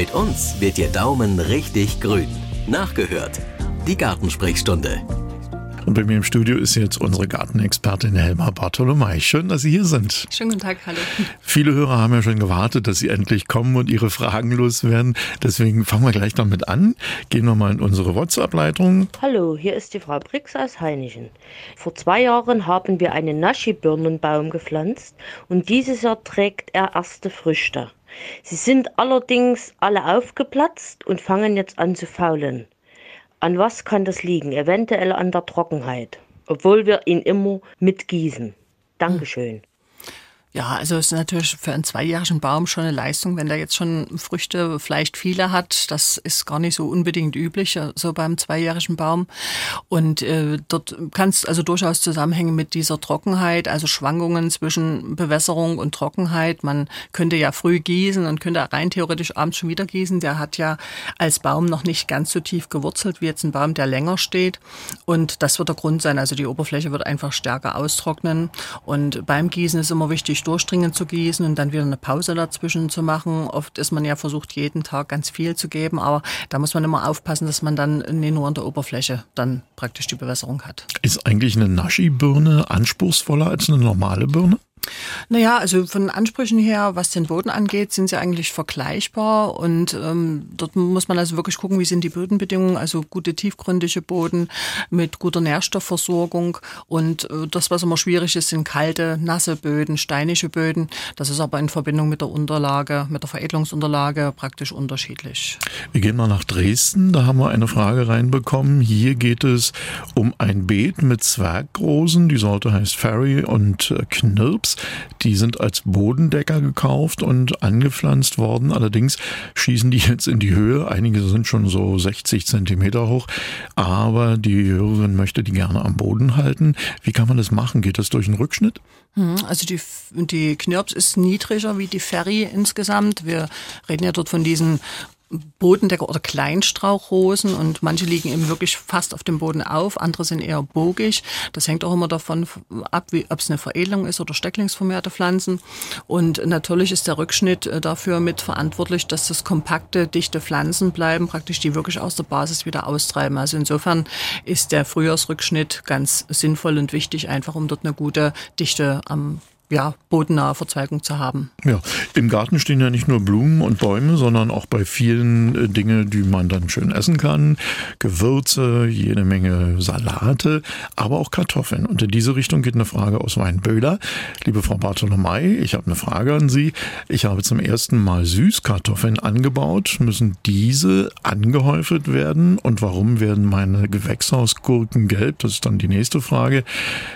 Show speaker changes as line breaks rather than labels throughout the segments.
Mit uns wird Ihr Daumen richtig grün. Nachgehört. Die Gartensprechstunde.
Und bei mir im Studio ist jetzt unsere Gartenexpertin Helma Bartolomei. Schön, dass Sie hier sind.
Schönen guten Tag, hallo.
Viele Hörer haben ja schon gewartet, dass Sie endlich kommen und Ihre Fragen loswerden. Deswegen fangen wir gleich damit an. Gehen wir mal in unsere WhatsApp-Leitung.
Hallo, hier ist die Frau Brix aus Heinichen. Vor zwei Jahren haben wir einen Naschi-Birnenbaum gepflanzt und dieses Jahr trägt er erste Früchte. Sie sind allerdings alle aufgeplatzt und fangen jetzt an zu faulen. An was kann das liegen? Eventuell an der Trockenheit, obwohl wir ihn immer mitgießen. Dankeschön.
Ja, also es ist natürlich für einen zweijährigen Baum schon eine Leistung, wenn der jetzt schon Früchte vielleicht viele hat. Das ist gar nicht so unbedingt üblich, äh, so beim zweijährigen Baum. Und äh, dort kann es also durchaus zusammenhängen mit dieser Trockenheit, also Schwankungen zwischen Bewässerung und Trockenheit. Man könnte ja früh gießen und könnte rein theoretisch abends schon wieder gießen. Der hat ja als Baum noch nicht ganz so tief gewurzelt wie jetzt ein Baum, der länger steht. Und das wird der Grund sein. Also die Oberfläche wird einfach stärker austrocknen. Und beim Gießen ist immer wichtig, nicht durchdringend zu gießen und dann wieder eine Pause dazwischen zu machen. Oft ist man ja versucht, jeden Tag ganz viel zu geben, aber da muss man immer aufpassen, dass man dann nicht nur an der Oberfläche dann praktisch die Bewässerung hat.
Ist eigentlich eine Naschi-Birne anspruchsvoller als eine normale Birne?
Naja, also von Ansprüchen her, was den Boden angeht, sind sie eigentlich vergleichbar und ähm, dort muss man also wirklich gucken, wie sind die Bodenbedingungen, also gute tiefgründige Boden mit guter Nährstoffversorgung und äh, das, was immer schwierig ist, sind kalte, nasse Böden, steinische Böden. Das ist aber in Verbindung mit der Unterlage, mit der Veredelungsunterlage praktisch unterschiedlich.
Wir gehen mal nach Dresden, da haben wir eine Frage reinbekommen. Hier geht es um ein Beet mit Zwergrosen, die Sorte heißt Fairy und äh, Knirps. Holz. Die sind als Bodendecker gekauft und angepflanzt worden. Allerdings schießen die jetzt in die Höhe. Einige sind schon so 60 Zentimeter hoch. Aber die Hörerin möchte die gerne am Boden halten. Wie kann man das machen? Geht das durch einen Rückschnitt?
Hm, also die, die Knirps ist niedriger wie die Ferry insgesamt. Wir reden ja dort von diesen Bodendecker oder Kleinstrauchrosen und manche liegen eben wirklich fast auf dem Boden auf, andere sind eher bogig. Das hängt auch immer davon ab, wie, ob es eine Veredelung ist oder stecklingsvermehrte Pflanzen. Und natürlich ist der Rückschnitt äh, dafür mit verantwortlich, dass das kompakte, dichte Pflanzen bleiben, praktisch die wirklich aus der Basis wieder austreiben. Also insofern ist der Frühjahrsrückschnitt ganz sinnvoll und wichtig, einfach um dort eine gute Dichte am ja, bodennahe Verzweigung zu haben.
Ja, im Garten stehen ja nicht nur Blumen und Bäume, sondern auch bei vielen äh, Dinge, die man dann schön essen kann. Gewürze, jede Menge Salate, aber auch Kartoffeln. Und in diese Richtung geht eine Frage aus Weinböhler. Liebe Frau Bartolomei, ich habe eine Frage an Sie. Ich habe zum ersten Mal Süßkartoffeln angebaut. Müssen diese angehäufet werden? Und warum werden meine Gewächshausgurken gelb? Das ist dann die nächste Frage.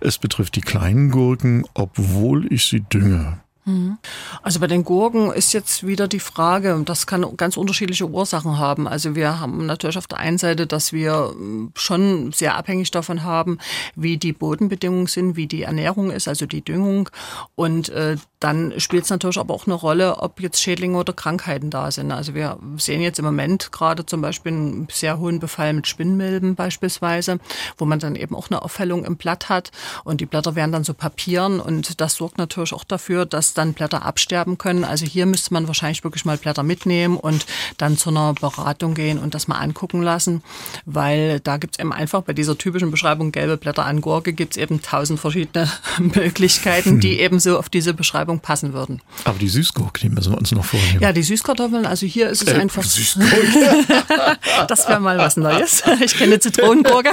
Es betrifft die kleinen Gurken, obwohl obwohl ich sie dünge.
Mhm. Also bei den Gurken ist jetzt wieder die Frage, das kann ganz unterschiedliche Ursachen haben. Also wir haben natürlich auf der einen Seite, dass wir ähm, schon sehr abhängig davon haben, wie die Bodenbedingungen sind, wie die Ernährung ist, also die Düngung. Und äh, dann spielt es natürlich aber auch eine Rolle, ob jetzt Schädlinge oder Krankheiten da sind. Also wir sehen jetzt im Moment gerade zum Beispiel einen sehr hohen Befall mit Spinnmilben beispielsweise, wo man dann eben auch eine Aufhellung im Blatt hat und die Blätter werden dann so papieren und das sorgt natürlich auch dafür, dass dann Blätter absterben können. Also hier müsste man wahrscheinlich wirklich mal Blätter mitnehmen und dann zu einer Beratung gehen und das mal angucken lassen, weil da gibt es eben einfach bei dieser typischen Beschreibung gelbe Blätter an Gurke gibt es eben tausend verschiedene Möglichkeiten, die eben so auf diese Beschreibung passen würden.
Aber die Süßgurke, die müssen wir uns noch vornehmen.
Ja, die Süßkartoffeln, also hier ist es äh, einfach. das wäre mal was Neues. Ich kenne Zitronengurke.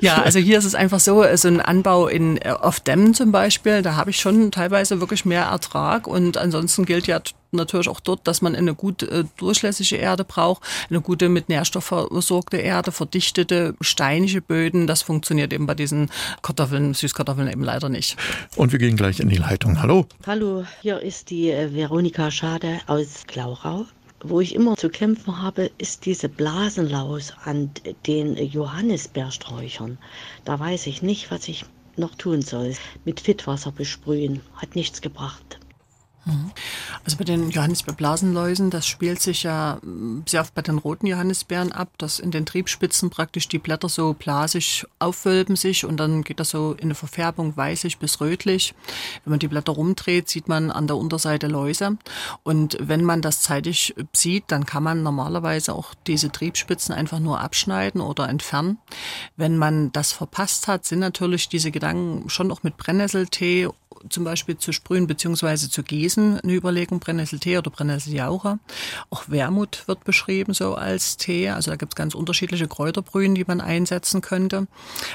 ja, also hier ist es einfach so, so ein Anbau in, äh, auf Dämmen zum Beispiel, da habe habe ich schon teilweise wirklich mehr Ertrag. Und ansonsten gilt ja natürlich auch dort, dass man eine gut äh, durchlässige Erde braucht, eine gute mit Nährstoff versorgte Erde, verdichtete, steinige Böden. Das funktioniert eben bei diesen Kartoffeln, Süßkartoffeln eben leider nicht.
Und wir gehen gleich in die Leitung. Hallo.
Hallo, hier ist die äh, Veronika Schade aus Klaurau. Wo ich immer zu kämpfen habe, ist diese Blasenlaus an den Johannisbeersträuchern. Da weiß ich nicht, was ich noch tun soll. Mit Fitwasser besprühen hat nichts gebracht.
Also bei den Johannisbeerblasenläusen, das spielt sich ja mm, sehr oft bei den roten Johannisbeeren ab, dass in den Triebspitzen praktisch die Blätter so blasig aufwölben sich und dann geht das so in eine Verfärbung weißig bis rötlich. Wenn man die Blätter rumdreht, sieht man an der Unterseite Läuse. Und wenn man das zeitig sieht, dann kann man normalerweise auch diese Triebspitzen einfach nur abschneiden oder entfernen. Wenn man das verpasst hat, sind natürlich diese Gedanken schon noch mit Brennnesseltee zum Beispiel zu sprühen bzw. zu gießen, eine Überlegung, Brennnesseltee oder Brennnesseljauche. Auch Wermut wird beschrieben so als Tee. Also da gibt es ganz unterschiedliche Kräuterbrühen, die man einsetzen könnte.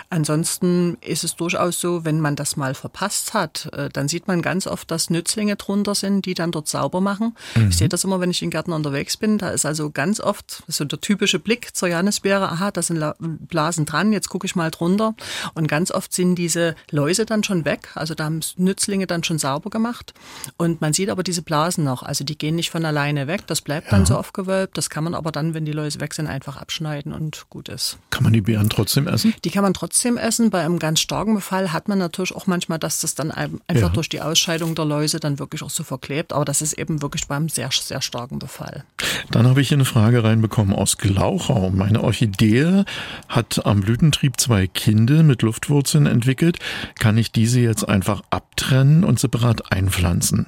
Ansonsten ist es durchaus so, wenn man das mal verpasst hat, äh, dann sieht man ganz oft, dass Nützlinge drunter sind, die dann dort sauber machen. Mhm. Ich sehe das immer, wenn ich in Gärten unterwegs bin. Da ist also ganz oft so der typische Blick zur Johannisbeere. Aha, da sind Blasen dran, jetzt gucke ich mal drunter. Und ganz oft sind diese Läuse dann schon weg. Also da haben Nützlinge dann schon sauber gemacht. Und man sieht aber diese Blasen noch. Also die gehen nicht von alleine weg. Das bleibt ja. dann so aufgewölbt. Das kann man aber dann, wenn die Läuse weg sind, einfach abschneiden und gut ist.
Kann man die Beeren trotzdem essen?
Die kann man trotzdem essen. Bei einem ganz starken Befall hat man natürlich auch manchmal, dass das dann einfach ja. durch die Ausscheidung der Läuse dann wirklich auch so verklebt. Aber das ist eben wirklich beim sehr, sehr starken Befall.
Dann habe ich hier eine Frage reinbekommen aus Glauchau. Meine Orchidee hat am Blütentrieb zwei Kinde mit Luftwurzeln entwickelt. Kann ich diese jetzt einfach abtrennen? trennen und separat einpflanzen.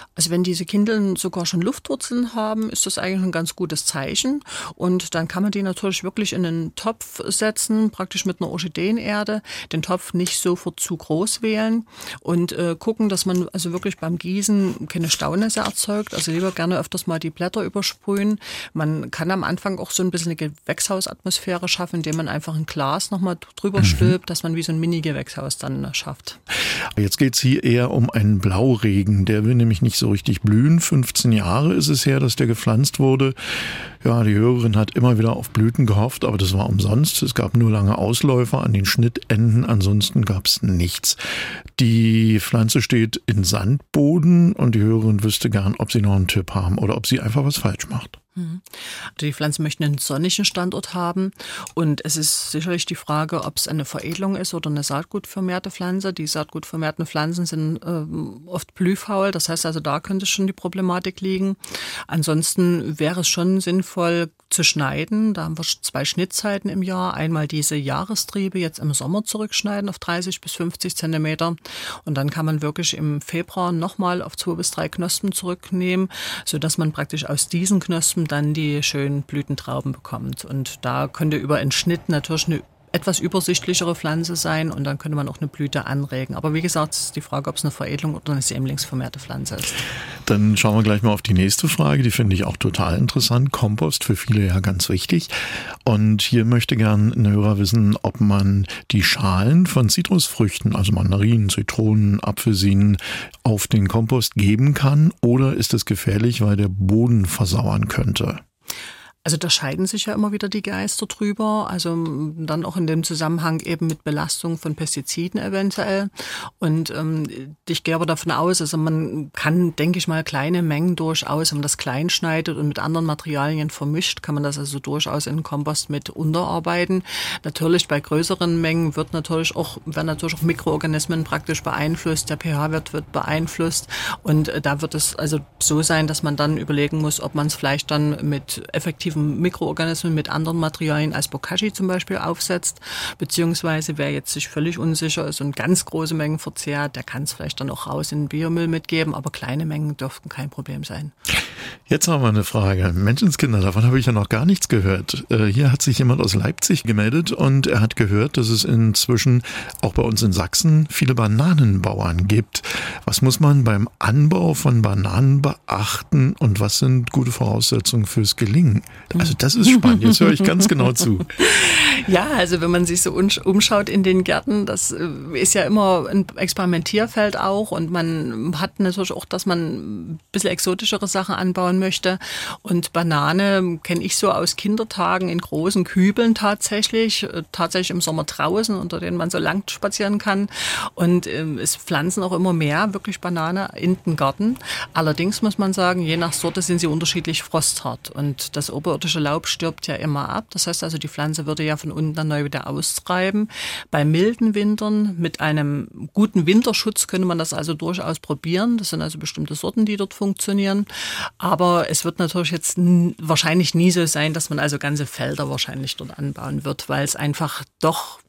Also wenn diese Kindeln sogar schon Luftwurzeln haben, ist das eigentlich ein ganz gutes Zeichen. Und dann kann man die natürlich wirklich in einen Topf setzen, praktisch mit einer Orchideenerde, den Topf nicht sofort zu groß wählen und äh, gucken, dass man also wirklich beim Gießen keine Staunässe erzeugt. Also lieber gerne öfters mal die Blätter übersprühen. Man kann am Anfang auch so ein bisschen eine Gewächshausatmosphäre schaffen, indem man einfach ein Glas nochmal drüber mhm. stülpt, dass man wie so ein Mini-Gewächshaus dann schafft.
Jetzt geht es hier eher um einen Blauregen. Der will nämlich nicht so richtig blühen. 15 Jahre ist es her, dass der gepflanzt wurde. Ja, die Hörerin hat immer wieder auf Blüten gehofft, aber das war umsonst. Es gab nur lange Ausläufer an den Schnittenden, ansonsten gab es nichts. Die Pflanze steht in Sandboden und die Hörerin wüsste gern, ob sie noch einen Tipp haben oder ob sie einfach was falsch macht.
Mhm. Die Pflanzen möchten einen sonnigen Standort haben und es ist sicherlich die Frage, ob es eine Veredelung ist oder eine saatgutvermehrte Pflanze. Die saatgutvermehrten Pflanzen sind äh, oft blühfaul, das heißt also, da könnte schon die Problematik liegen. Ansonsten wäre es schon sinnvoll, zu schneiden. Da haben wir zwei Schnittzeiten im Jahr. Einmal diese Jahrestriebe jetzt im Sommer zurückschneiden auf 30 bis 50 Zentimeter. Und dann kann man wirklich im Februar nochmal auf zwei bis drei Knospen zurücknehmen, sodass man praktisch aus diesen Knospen dann die schönen Blütentrauben bekommt. Und da könnte über einen Schnitt natürlich eine etwas übersichtlichere Pflanze sein und dann könnte man auch eine Blüte anregen. Aber wie gesagt, ist die Frage, ob es eine Veredelung oder eine sämlingsvermehrte Pflanze ist.
Dann schauen wir gleich mal auf die nächste Frage, die finde ich auch total interessant. Kompost für viele ja ganz wichtig. Und hier möchte gern ein Hörer wissen, ob man die Schalen von Zitrusfrüchten, also Mandarinen, Zitronen, Apfelsinen, auf den Kompost geben kann oder ist es gefährlich, weil der Boden versauern könnte?
Also da scheiden sich ja immer wieder die Geister drüber. Also dann auch in dem Zusammenhang eben mit Belastung von Pestiziden eventuell. Und ähm, ich gehe aber davon aus, also man kann, denke ich mal, kleine Mengen durchaus, wenn man das klein schneidet und mit anderen Materialien vermischt, kann man das also durchaus in Kompost mit unterarbeiten. Natürlich bei größeren Mengen wird natürlich auch, werden natürlich auch Mikroorganismen praktisch beeinflusst. Der pH-Wert wird beeinflusst. Und äh, da wird es also so sein, dass man dann überlegen muss, ob man es vielleicht dann mit effektiv aktiven Mikroorganismen mit anderen Materialien als Bokashi zum Beispiel aufsetzt, beziehungsweise wer jetzt sich völlig unsicher ist und ganz große Mengen verzehrt, der kann es vielleicht dann auch raus in den Biomüll mitgeben, aber kleine Mengen dürften kein Problem sein.
Jetzt haben wir eine Frage. Menschenskinder, davon habe ich ja noch gar nichts gehört. Äh, hier hat sich jemand aus Leipzig gemeldet und er hat gehört, dass es inzwischen auch bei uns in Sachsen viele Bananenbauern gibt. Was muss man beim Anbau von Bananen beachten und was sind gute Voraussetzungen fürs Gelingen? Also das ist spannend. Jetzt höre ich ganz genau zu.
Ja, also wenn man sich so umschaut in den Gärten, das äh, ist ja immer ein Experimentierfeld auch und man hat natürlich auch, dass man ein bisschen exotischere Sachen anbauen möchte. Und Banane kenne ich so aus Kindertagen in großen Kübeln tatsächlich, äh, tatsächlich im Sommer draußen, unter denen man so lang spazieren kann. Und ähm, es pflanzen auch immer mehr wirklich Banane in den Garten. Allerdings muss man sagen, je nach Sorte sind sie unterschiedlich frosthart und das oberirdische Laub stirbt ja immer ab. Das heißt also, die Pflanze würde ja von unten dann neu wieder austreiben. Bei milden Wintern mit einem guten Winterschutz könnte man das also durchaus probieren. Das sind also bestimmte Sorten, die dort funktionieren. Aber es wird natürlich jetzt wahrscheinlich nie so sein, dass man also ganze Felder wahrscheinlich dort anbauen wird, weil es einfach doch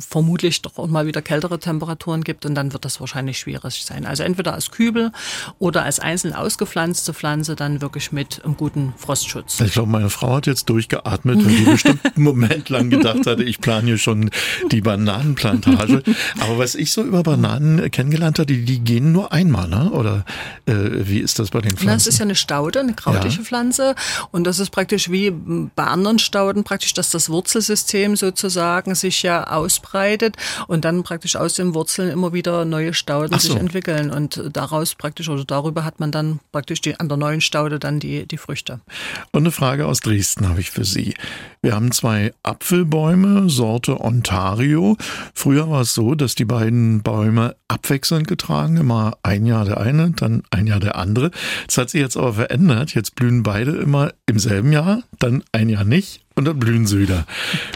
vermutlich doch auch mal wieder kältere Temperaturen gibt und dann wird das wahrscheinlich schwierig sein. Also entweder als Kübel oder als einzeln ausgepflanzte Pflanze dann wirklich mit einem guten Frostschutz.
Ich glaube, meine Frau hat jetzt durchgeatmet, weil die bestimmt einen Moment lang gedacht hatte, ich plane hier schon die Bananenplantage. Aber was ich so über Bananen kennengelernt hatte, die, die gehen nur einmal, ne? oder äh, wie ist das bei den Pflanzen?
Das ist ja eine Staude, eine krautige ja. Pflanze und das ist praktisch wie bei anderen Stauden praktisch, dass das Wurzelsystem sozusagen sich ja ausbreitet und dann praktisch aus den Wurzeln immer wieder neue Stauden so. sich entwickeln und daraus praktisch oder darüber hat man dann praktisch die, an der neuen Staude dann die, die Früchte.
Und eine Frage aus Dresden habe ich für Sie. Wir haben zwei Apfelbäume, Sorte Ontario. Früher war es so, dass die beiden Bäume abwechselnd getragen, immer ein Jahr der eine, dann ein Jahr der andere. Das hat sich jetzt aber verändert. Jetzt blühen beide immer im selben Jahr, dann ein Jahr nicht und dann blühen sie wieder.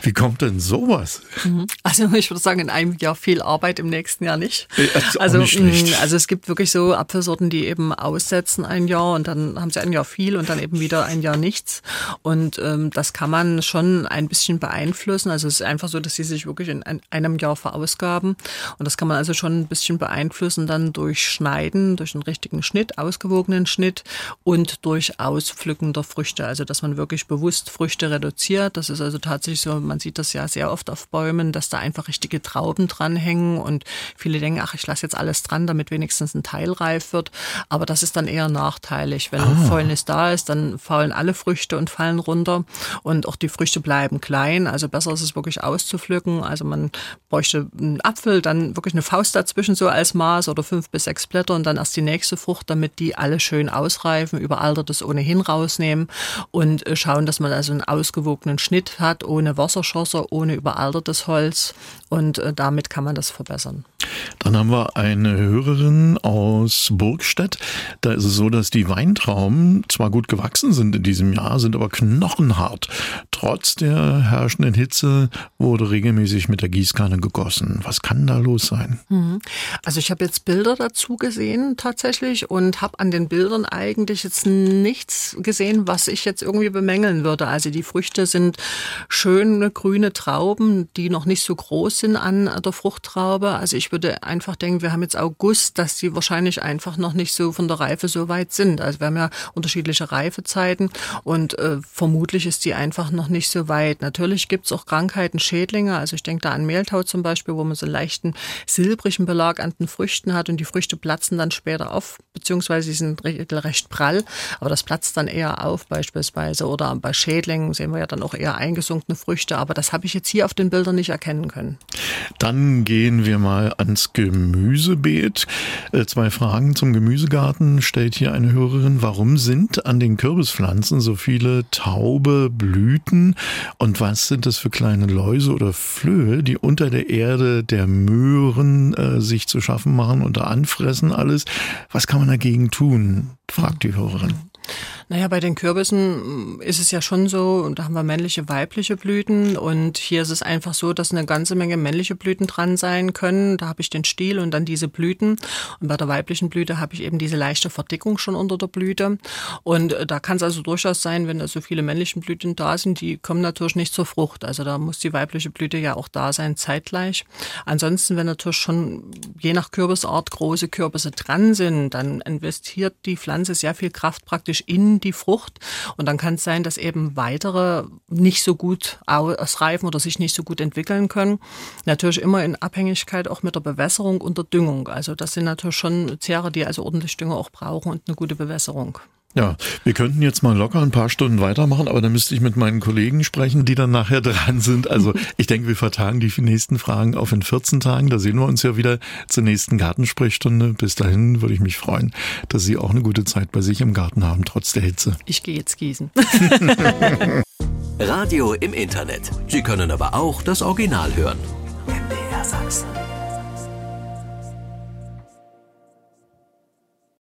Wie kommt denn sowas?
Mhm. Also ich würde sagen, in einem Jahr viel Arbeit, im nächsten Jahr nicht. Also, nicht mm, also es gibt wirklich so Apfelsorten, die eben aussetzen ein Jahr und dann haben sie ein Jahr viel und dann eben wieder ein Jahr nichts. Und ähm, das kann man schon ein bisschen beeinflussen. Also es ist einfach so, dass sie sich wirklich in einem Jahr verausgaben. Und das kann man also schon ein bisschen beeinflussen, dann durch Schneiden, durch einen richtigen Schnitt, ausgewogenen Schnitt und durch Auspflücken der Früchte. Also dass man wirklich bewusst Früchte reduziert produziert. Das ist also tatsächlich so, man sieht das ja sehr oft auf Bäumen, dass da einfach richtige Trauben dranhängen und viele denken, ach, ich lasse jetzt alles dran, damit wenigstens ein Teil reif wird. Aber das ist dann eher nachteilig. Wenn ah. Fäulnis da ist, dann faulen alle Früchte und fallen runter und auch die Früchte bleiben klein. Also besser ist es wirklich auszupflücken. Also man bräuchte einen Apfel, dann wirklich eine Faust dazwischen so als Maß oder fünf bis sechs Blätter und dann erst die nächste Frucht, damit die alle schön ausreifen, überaltertes ohnehin rausnehmen und äh, schauen, dass man also einen ausgewogenen ausgewogenen Schnitt hat, ohne Wasserschosser, ohne überaltertes Holz und äh, damit kann man das verbessern.
Dann haben wir eine Hörerin aus Burgstedt. Da ist es so, dass die Weintrauben zwar gut gewachsen sind in diesem Jahr, sind aber knochenhart. Trotz der herrschenden Hitze wurde regelmäßig mit der Gießkanne gegossen. Was kann da los sein? Mhm.
Also ich habe jetzt Bilder dazu gesehen tatsächlich und habe an den Bildern eigentlich jetzt nichts gesehen, was ich jetzt irgendwie bemängeln würde. Also die Früchte sind schöne grüne Trauben, die noch nicht so groß sind an der Fruchttraube. Also ich würde einfach denken, wir haben jetzt August, dass die wahrscheinlich einfach noch nicht so von der Reife so weit sind. Also wir haben ja unterschiedliche Reifezeiten und äh, vermutlich ist die einfach noch nicht so weit. Natürlich gibt's auch Krankheiten, Schädlinge. Also ich denke da an Mehltau zum Beispiel, wo man so einen leichten silbrigen Belag an den Früchten hat und die Früchte platzen dann später auf, beziehungsweise sie sind recht prall, aber das platzt dann eher auf beispielsweise. Oder bei Schädlingen sehen wir ja dann auch eher eingesunkene Früchte, aber das habe ich jetzt hier auf den Bildern nicht erkennen können.
Dann gehen wir mal ans Gemüsebeet. Äh, zwei Fragen zum Gemüsegarten stellt hier eine Hörerin. Warum sind an den Kürbispflanzen so viele taube Blüten? Und was sind das für kleine Läuse oder Flöhe, die unter der Erde der Möhren äh, sich zu schaffen machen und da anfressen alles? Was kann man dagegen tun? fragt die Hörerin.
Naja, bei den Kürbissen mm, ist es ja schon so, da haben wir männliche, weibliche Blüten und hier ist es einfach so, dass eine ganze Menge männliche Blüten dran sein können. Da habe ich den Stiel und dann diese Blüten und bei der weiblichen Blüte habe ich eben diese leichte Verdickung schon unter der Blüte und äh, da kann es also durchaus sein, wenn da so viele männliche Blüten da sind, die kommen natürlich nicht zur Frucht. Also da muss die weibliche Blüte ja auch da sein, zeitgleich. Ansonsten, wenn natürlich schon je nach Kürbisart große Kürbisse dran sind, dann investiert die Pflanze sehr viel Kraft praktisch in die Frucht. Und dann kann es sein, dass eben weitere nicht so gut ausreifen oder sich nicht so gut entwickeln können. Natürlich immer in Abhängigkeit auch mit der Bewässerung und der Düngung. Also das sind natürlich schon Zehre, die also ordentlich Dünger auch brauchen und eine gute Bewässerung.
Ja, wir könnten jetzt mal locker ein paar Stunden weitermachen, aber dann müsste ich mit meinen Kollegen sprechen, die dann nachher dran sind. Also ich denke, wir vertagen die nächsten Fragen auf in 14 Tagen. Da sehen wir uns ja wieder zur nächsten Gartensprechstunde. Bis dahin würde ich mich freuen, dass Sie auch eine gute Zeit bei sich im Garten haben, trotz der Hitze.
Ich gehe jetzt gießen.
Radio im Internet. Sie können aber auch das Original hören. MDR Sachsen.